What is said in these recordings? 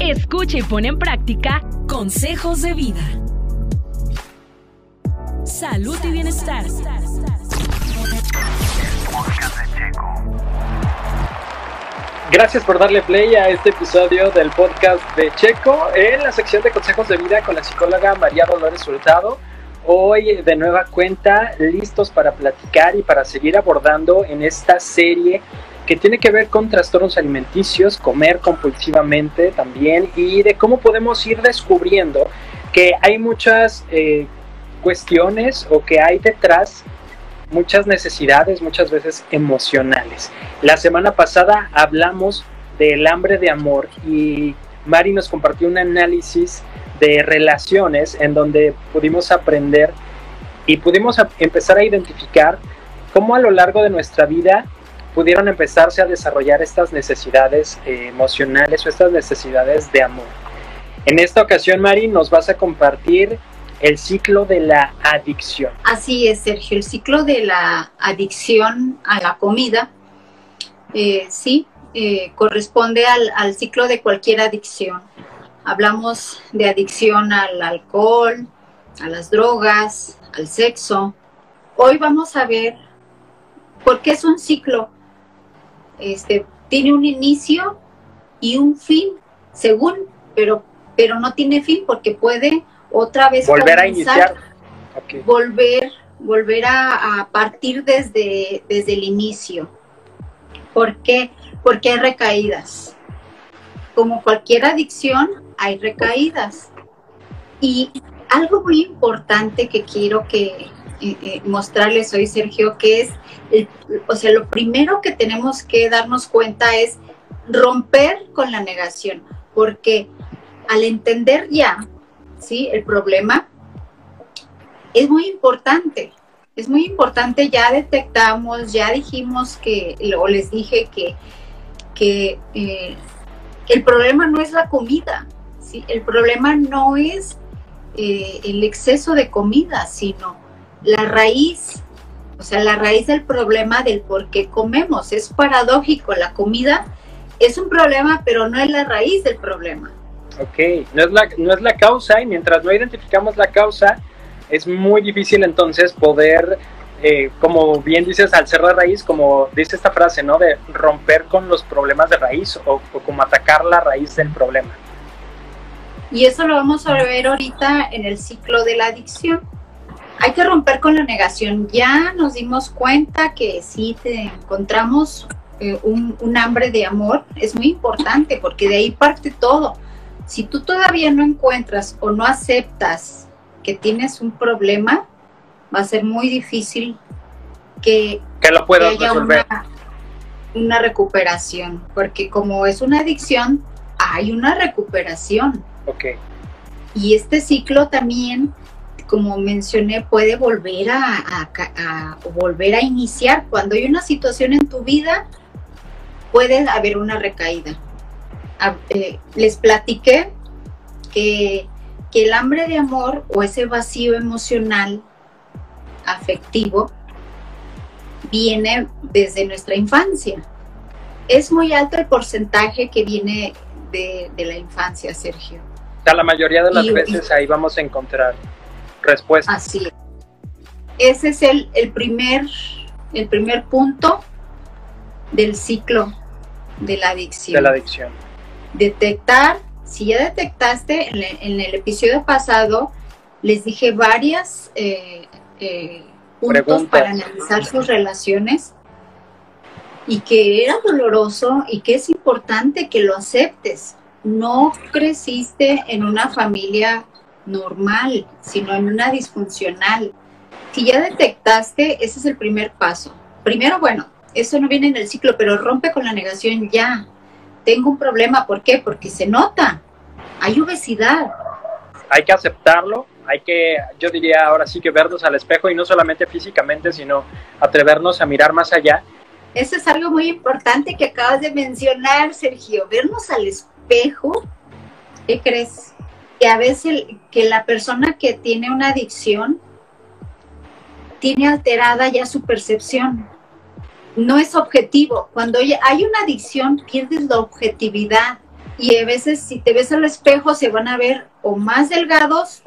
Escucha y pone en práctica consejos de vida. Salud y bienestar. Gracias por darle play a este episodio del podcast de Checo en la sección de consejos de vida con la psicóloga María Dolores Hurtado. Hoy de nueva cuenta listos para platicar y para seguir abordando en esta serie que tiene que ver con trastornos alimenticios, comer compulsivamente también y de cómo podemos ir descubriendo que hay muchas eh, cuestiones o que hay detrás muchas necesidades, muchas veces emocionales. La semana pasada hablamos del hambre de amor y Mari nos compartió un análisis de relaciones en donde pudimos aprender y pudimos empezar a identificar cómo a lo largo de nuestra vida pudieron empezarse a desarrollar estas necesidades eh, emocionales o estas necesidades de amor. En esta ocasión, Mari, nos vas a compartir el ciclo de la adicción. Así es, Sergio, el ciclo de la adicción a la comida, eh, sí, eh, corresponde al, al, ciclo de cualquier adicción. Hablamos de adicción al alcohol, a las drogas, al sexo. Hoy vamos a ver por qué es un ciclo. Este, tiene un inicio y un fin, según, pero, pero no tiene fin porque puede otra vez volver a iniciar, volver, volver a, partir desde, desde el inicio. ¿Por qué? Porque hay recaídas. Como cualquier adicción, hay recaídas. Y algo muy importante que quiero que eh, mostrarles hoy, Sergio, que es, o sea, lo primero que tenemos que darnos cuenta es romper con la negación, porque al entender ya ¿sí? El problema es muy importante. Es muy importante, ya detectamos, ya dijimos que, o les dije que, que eh, el problema no es la comida, ¿sí? El problema no es eh, el exceso de comida, sino la raíz, o sea, la raíz del problema del por qué comemos. Es paradójico, la comida es un problema, pero no es la raíz del problema. Ok, no es, la, no es la causa y mientras no identificamos la causa, es muy difícil entonces poder, eh, como bien dices, al ser la raíz, como dice esta frase, ¿no? De romper con los problemas de raíz o, o como atacar la raíz del problema. Y eso lo vamos a ver ahorita en el ciclo de la adicción. Hay que romper con la negación. Ya nos dimos cuenta que si te encontramos eh, un, un, hambre de amor, es muy importante porque de ahí parte todo. Si tú todavía no encuentras o no aceptas que tienes un problema, va a ser muy difícil que, que lo puedas resolver. Una, recuperación, porque como es una adicción, hay una recuperación. Ok. Y este ciclo también, como mencioné, puede volver a, volver a iniciar. Cuando hay una situación en tu vida, puede haber una recaída. Eh, les platiqué que, que el hambre de amor o ese vacío emocional afectivo viene desde nuestra infancia. Es muy alto el porcentaje que viene de, la infancia, Sergio. la mayoría de las veces ahí vamos a encontrar respuestas. Así es. Ese es el, el, primer, el primer punto del ciclo de la adicción. De la adicción detectar, si ya detectaste, en, el episodio pasado les dije varias eh, eh, puntos para analizar sus relaciones y que era doloroso y que es importante que lo aceptes. No creciste en una familia normal, sino en una disfuncional. Si ya detectaste, ese es el primer paso. Primero, bueno, eso no viene en el ciclo, pero rompe con la negación ya tengo un problema. ¿Por qué? Porque se nota. Hay obesidad. Hay que aceptarlo, hay que, yo diría ahora sí que vernos al espejo y no solamente físicamente, sino atrevernos a mirar más allá. Eso es algo muy importante que acabas de mencionar, Sergio. Vernos al espejo. ¿Qué crees? Que a veces que la persona que tiene una adicción tiene alterada ya su percepción no es objetivo. Cuando hay una adicción, pierdes la objetividad. Y a veces si te ves al espejo se van a ver o más delgados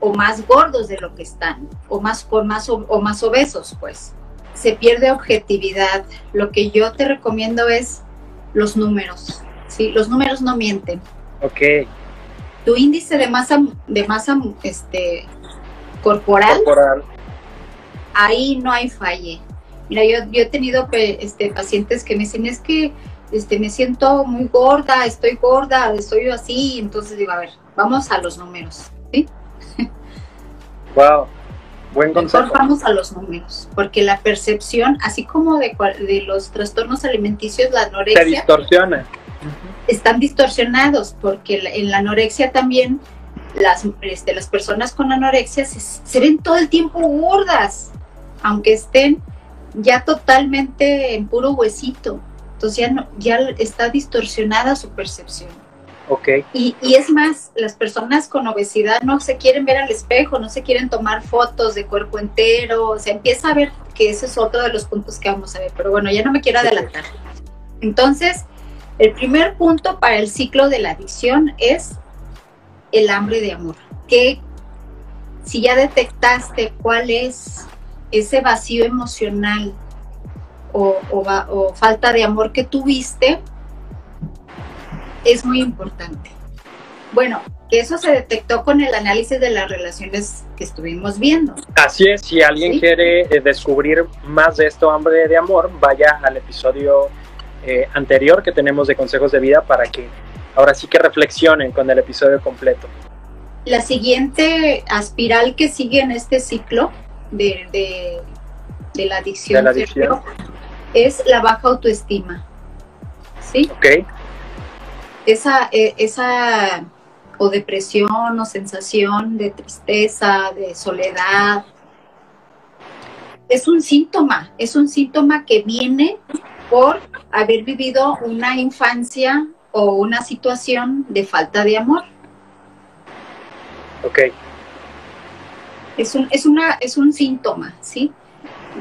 o más gordos de lo que están, o más, con más, o más obesos, pues. Se pierde objetividad. Lo que yo te recomiendo es los números. ¿sí? Los números no mienten. Ok. Tu índice de masa, de masa este, corporal, Corporal. ahí no hay falle. Mira, yo, yo he tenido este, pacientes que me dicen, es que este, me siento muy gorda, estoy gorda, estoy así. Entonces digo, a ver, vamos a los números. ¿sí? Wow. Buen Mejor consejo. vamos a los números, porque la percepción, así como de, de los trastornos alimenticios, la Se anorexia, distorsiona. Están distorsionados, porque en la anorexia también las, este, las personas con anorexia se, se ven todo el tiempo gordas, aunque estén ya totalmente en puro huesito. Entonces ya, no, ya está distorsionada su percepción. Ok. Y, y es más, las personas con obesidad no se quieren ver al espejo, no se quieren tomar fotos de cuerpo entero, o sea, empieza a ver que ese es otro de los puntos que vamos a ver, pero bueno, ya no me quiero adelantar. Entonces, el primer punto para el ciclo de la adicción es el hambre de amor. Que si ya detectaste cuál es ese vacío emocional o, o va- o falta de amor que tuviste, es muy importante. Bueno, que eso se detectó con el análisis de las relaciones que estuvimos viendo. Así es, si alguien Sí. quiere eh, descubrir más de esto, hambre de amor, vaya al episodio eh, anterior que tenemos de consejos de vida para que ahora sí que reflexionen con el episodio completo. La siguiente aspiral que sigue en este ciclo de, de- de la adicción, De la adicción. Sergio, es la baja autoestima. ¿Sí? Ok, Esa, eh, esa o depresión o sensación de tristeza, de soledad, es un síntoma, es un síntoma que viene por haber vivido una infancia o una situación de falta de amor. ok, Es un, es una, es un síntoma, ¿sí?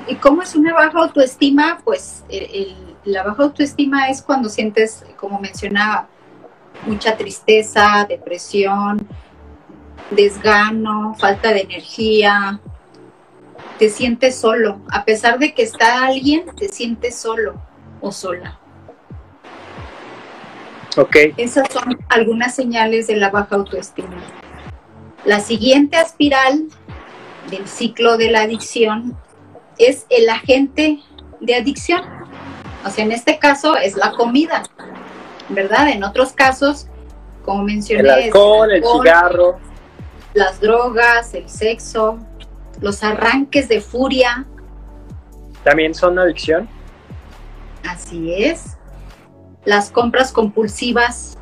¿Y cómo es una baja autoestima? Pues el- el- la baja autoestima es cuando sientes, como mencionaba, mucha tristeza, depresión, desgano, falta de energía, te sientes solo. A pesar de que está alguien, te sientes solo o sola. ok, Esas son algunas señales de la baja autoestima. La siguiente espiral del ciclo de la adicción es el agente de adicción. O sea, en este caso es la comida, ¿verdad? En otros casos, como mencioné, el es alcohol, el cigarro, las drogas, el sexo, los arranques de furia, también son adicción. Así es, las compras compulsivas,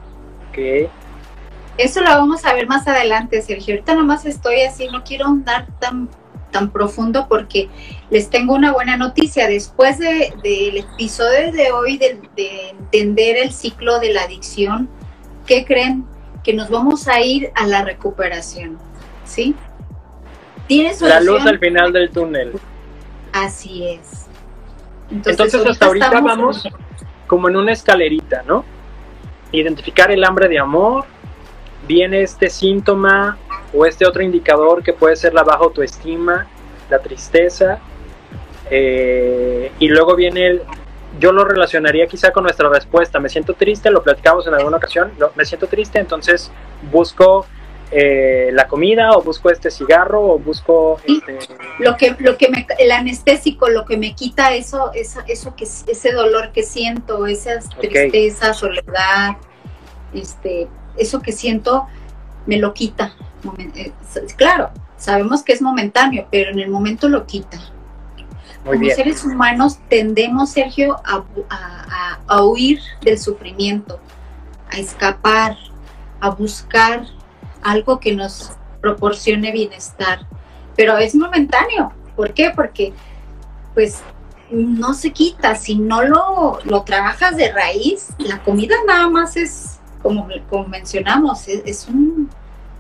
Ok, Eso lo vamos a ver más adelante, Sergio. Ahorita nomás estoy así, no quiero andar tan, tan profundo porque les tengo una buena noticia. Después de- del episodio de hoy de, de entender el ciclo de la adicción, ¿qué creen? Que nos vamos a ir a la recuperación, ¿sí? ¿Tiene la solución? luz al final del túnel. Así es. Entonces, hasta ahorita vamos en- como en una escalerita, ¿no? Identificar el hambre de amor, viene este síntoma o este otro indicador que puede ser la baja autoestima, la tristeza, eh, y luego viene el, yo lo relacionaría quizá con nuestra respuesta, me siento triste, lo platicamos en alguna ocasión, no, me siento triste, entonces busco eh, la comida o busco este cigarro o busco este, lo que lo que me el anestésico lo que me quita eso eso, eso que ese dolor que siento esa tristeza soledad este eso que siento me lo quita. Eh, claro sabemos que es momentáneo pero en el momento lo quita. Muy como bien. seres humanos tendemos Sergio a- a- a huir del sufrimiento a escapar a buscar algo que nos proporcione bienestar pero es momentáneo. ¿Por qué? Porque pues no se quita, si no lo, lo trabajas de raíz, la comida nada más es, como, como mencionamos, es, es un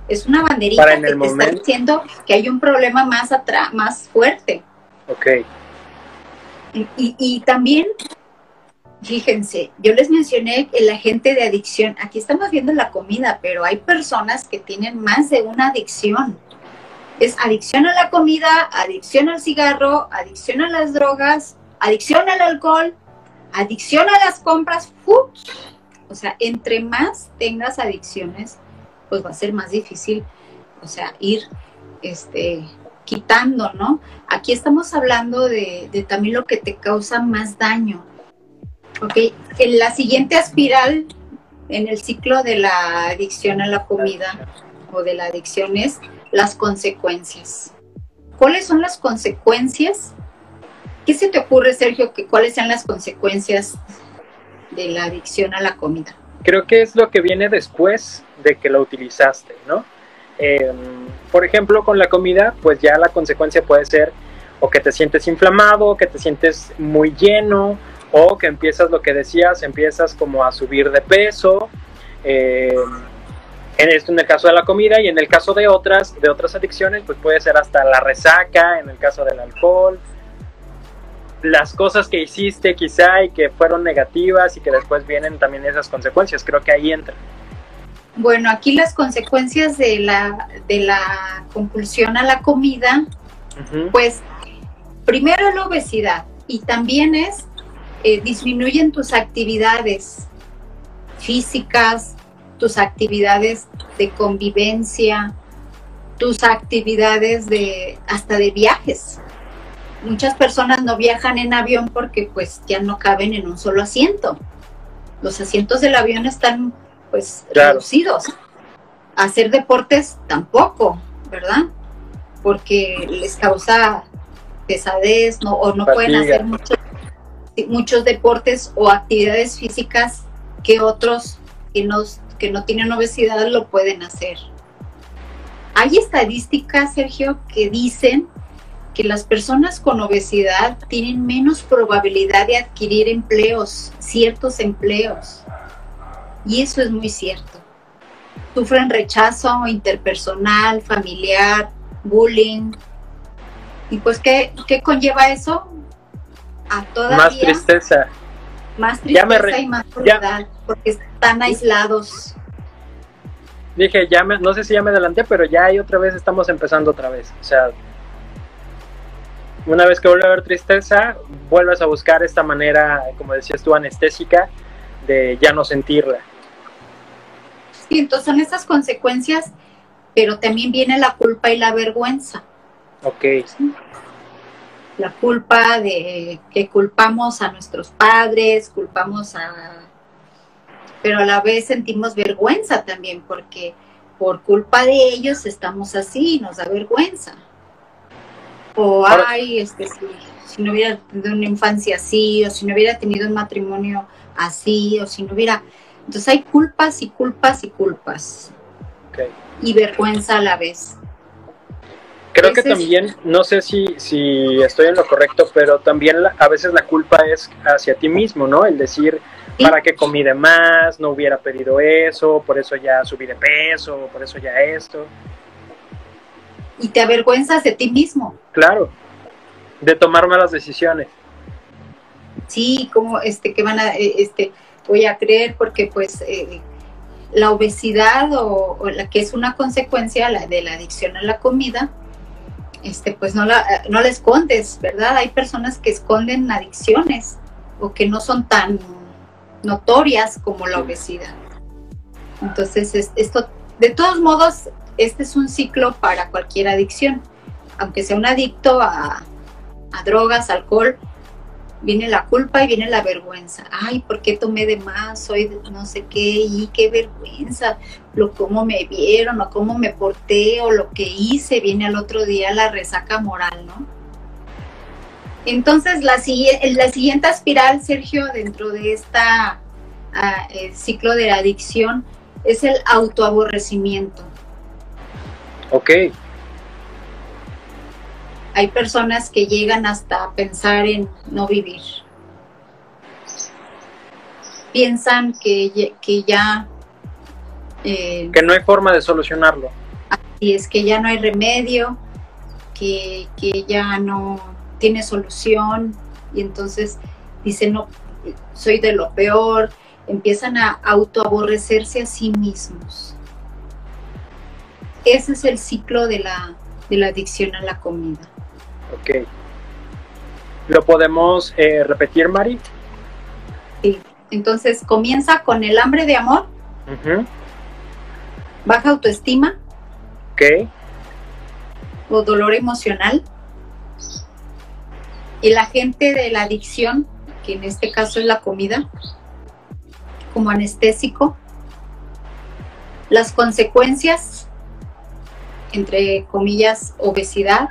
es una banderita Para en que te está diciendo que hay un problema más atrás, más fuerte. Ok, y- y también fíjense, yo les mencioné el agente de adicción. Aquí estamos viendo la comida, pero hay personas que tienen más de una adicción. Es adicción a la comida, adicción al cigarro, adicción a las drogas, adicción al alcohol, adicción a las compras. O sea, entre más tengas adicciones, pues va a ser más difícil, o sea, ir este, quitando, ¿no? Aquí estamos hablando de, de también lo que te causa más daño. Ok, en la siguiente espiral, en el ciclo de la adicción a la comida o de la adicción es las consecuencias. ¿Cuáles son las consecuencias? ¿Qué se te ocurre, Sergio, que cuáles sean las consecuencias de la adicción a la comida? Creo que es lo que viene después de que lo utilizaste, ¿no? Em, por ejemplo, con la comida, pues ya la consecuencia puede ser o que te sientes inflamado, que te sientes muy lleno, o que empiezas lo que decías, empiezas como a subir de peso. Em, en esto en el caso de la comida y en el caso de otras, de otras adicciones, pues puede ser hasta la resaca, en el caso del alcohol, las cosas que hiciste quizá y que fueron negativas y que después vienen también esas consecuencias, creo que ahí entra. Bueno, aquí las consecuencias de la, de la compulsión a la comida, pues primero la obesidad y también es eh, disminuyen tus actividades físicas, tus actividades de convivencia, tus actividades de hasta de viajes. Muchas personas no viajan en avión porque pues ya no caben en un solo asiento. Los asientos del avión están pues reducidos. Hacer deportes tampoco, ¿verdad? Porque les causa pesadez no, o no pueden hacer muchos, muchos deportes o actividades físicas que otros que no, que no tienen obesidad lo pueden hacer. Hay estadísticas, Sergio, que dicen que las personas con obesidad tienen menos probabilidad de adquirir empleos, ciertos empleos. Y eso es muy cierto. Sufren rechazo interpersonal, familiar, bullying. ¿Y pues qué, qué conlleva eso? A Más tristeza. Más tristeza y más soledad, porque están aislados. Dije, ya me, no sé si ya me adelanté, pero ya hay otra vez, estamos empezando otra vez. O sea, una vez que vuelve a haber tristeza, vuelves a buscar esta manera, como decías tú, anestésica, de ya no sentirla. Sí, entonces son estas consecuencias, pero también viene la culpa y la vergüenza. Ok. La culpa de que culpamos a nuestros padres, culpamos a... Pero a la vez sentimos vergüenza también, porque por culpa de ellos estamos así, nos da vergüenza. O, ay, este, si, si no hubiera tenido una infancia así, o si no hubiera tenido un matrimonio así, o si no hubiera entonces hay culpas y culpas y culpas. Y vergüenza a la vez. Creo que también, no sé si, si estoy en lo correcto, pero también a veces la culpa es hacia ti mismo, ¿no? El decir, para que comí de más, no hubiera pedido eso, por eso ya subí de peso, por eso ya esto. Y te avergüenzas de ti mismo. Claro, de tomar malas decisiones. Sí, como este, que van a, eh, este, voy a creer porque pues eh, la obesidad o, la que es una consecuencia de la adicción a la comida, este, pues no la, no la escondes, ¿verdad? Hay personas que esconden adicciones o que no son tan notorias como la obesidad. Entonces, esto, de todos modos, este es un ciclo para cualquier adicción. Aunque sea un adicto a, a drogas, alcohol, viene la culpa y viene la vergüenza. Ay, ¿por qué tomé de más? Soy no sé qué y qué vergüenza. Lo cómo me vieron o cómo me porté o lo que hice. Viene al otro día la resaca moral, ¿no? Entonces, la, la siguiente espiral, Sergio, dentro de esta ah, ciclo de la adicción es el autoaborrecimiento. Ok hay personas que llegan hasta pensar en no vivir. Piensan que, que ya... Eh, que no hay forma de solucionarlo. Y es que ya no hay remedio, que, que ya no tiene solución y entonces dicen, no, soy de lo peor, empiezan a autoaborrecerse a sí mismos. Ese es el ciclo de la, de la adicción a la comida. Ok. ¿Lo podemos eh, repetir, Mari? Sí. Entonces comienza con el hambre de amor, baja autoestima, ok o dolor emocional. El agente de la adicción, que en este caso es la comida, como anestésico. Las consecuencias, entre comillas, obesidad.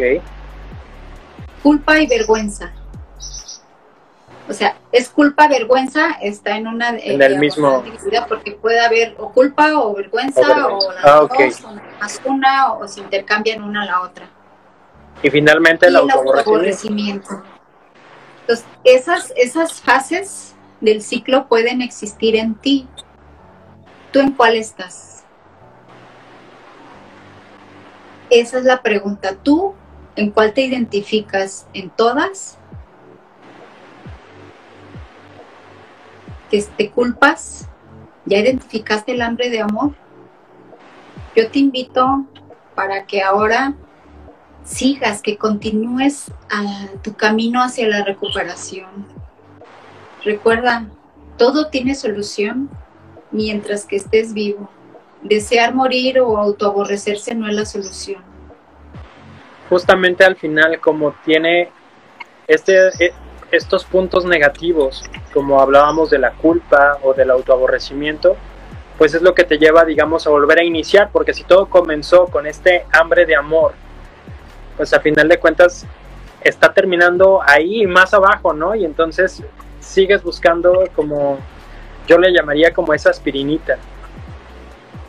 Ok. Culpa y vergüenza. O sea, es culpa, vergüenza, está en una en el mismo porque puede haber o culpa o vergüenza o, las ah, dos, o más una o se intercambian una a la otra. Y finalmente el, aborrecimiento. Entonces, esas, esas fases del ciclo pueden existir en ti. ¿Tú en cuál estás? Esa es la pregunta. ¿Tú en cuál te identificas? ¿En todas? que te culpas, ya identificaste el hambre de amor. Yo te invito para que ahora sigas, que continúes a tu camino hacia la recuperación. Recuerda, todo tiene solución mientras que estés vivo. Desear morir o autoaborrecerse no es la solución. Justamente al final, como tiene este, eh, estos puntos negativos, como hablábamos de la culpa o del autoaborrecimiento, pues es lo que te lleva, digamos, a volver a iniciar, porque si todo comenzó con este hambre de amor, pues a final de cuentas está terminando ahí más abajo, ¿no? Y entonces sigues buscando como, yo le llamaría como esa aspirinita.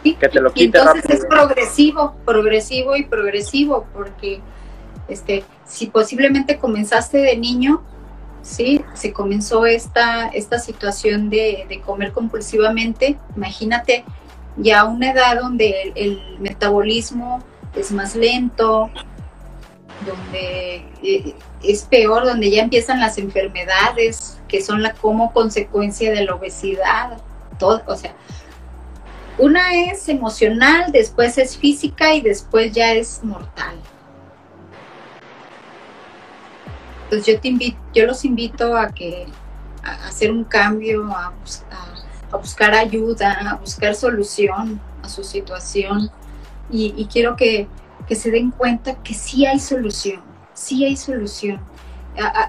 Que te lo quite entonces es progresivo, progresivo y progresivo, porque este, si posiblemente comenzaste de niño, ¿sí? Se comenzó esta, esta situación de, comer compulsivamente. Imagínate ya a una edad donde el, metabolismo es más lento, donde eh, es peor, donde ya empiezan las enfermedades que son la como consecuencia de la obesidad, todo, o sea, una es emocional, después es física y después ya es mortal. Pues yo te invito, yo los invito a que a hacer un cambio, a, buscar ayuda, a buscar solución a su situación. Y, quiero que, se den cuenta que sí hay solución, sí hay solución.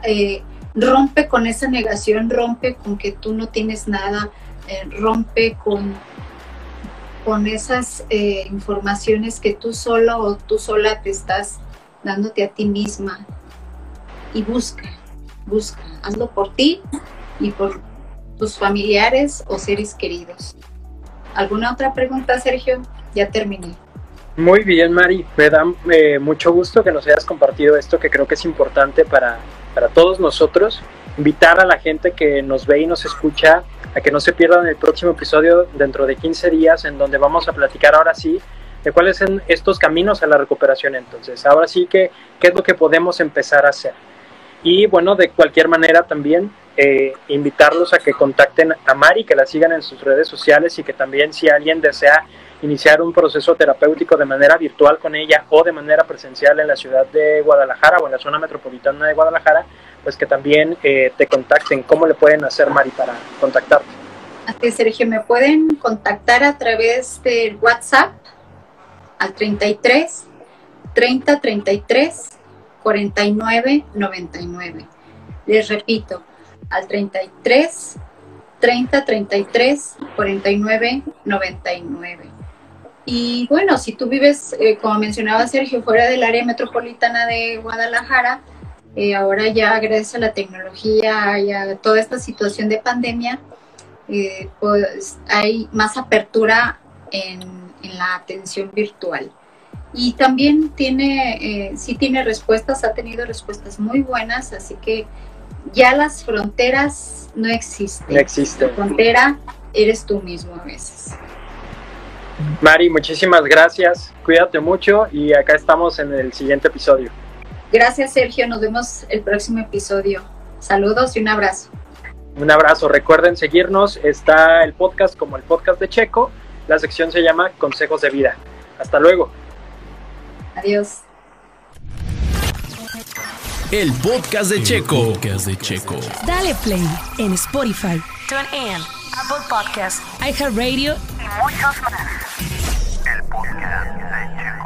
Eh, rompe con esa negación, rompe con que tú no tienes nada, eh, rompe con, con esas eh, informaciones que tú solo o tú sola te estás dándote a ti misma y busca, busca, hazlo por ti y por tus familiares o seres queridos. ¿Alguna otra pregunta, Sergio? Ya terminé. Muy bien, Mari. Me da eh, mucho gusto que nos hayas compartido esto que creo que es importante para, para todos nosotros. Invitar a la gente que nos ve y nos escucha a que no se pierdan el próximo episodio dentro de 15 días en donde vamos a platicar ahora sí de cuáles son estos caminos a la recuperación. Entonces, ahora sí que, ¿qué es lo que podemos empezar a hacer? Y bueno, de cualquier manera también eh, invitarlos a que contacten a Mari, que la sigan en sus redes sociales y que también si alguien desea iniciar un proceso terapéutico de manera virtual con ella o de manera presencial en la ciudad de Guadalajara o en la zona metropolitana de Guadalajara, pues que también eh, te contacten. ¿Cómo le pueden hacer, Mari, para contactarte? Así Sergio, me pueden contactar a través del WhatsApp al 33 30 33 49 99. Les repito, al 33 30 33 49 99. Y bueno, si tú vives, eh, como mencionaba Sergio, fuera del área metropolitana de Guadalajara, eh, ahora ya gracias a la tecnología y a toda esta situación de pandemia, eh, pues hay más apertura en, en la atención virtual. Y también tiene, eh, sí tiene respuestas, ha tenido respuestas muy buenas, así que ya las fronteras no existen. No existen. La frontera eres tú mismo a veces. Mari, muchísimas gracias, cuídate mucho y acá estamos en el siguiente episodio. Gracias Sergio, nos vemos el próximo episodio. Saludos y un abrazo. Un abrazo. Recuerden seguirnos. Está el podcast como el podcast de Checo. La sección se llama Consejos de Vida. Hasta luego. Adiós. El podcast de Checo. Podcast de Checo. Dale play en Spotify, TuneIn, Apple Podcasts, iHeartRadio y muchos más. El podcast.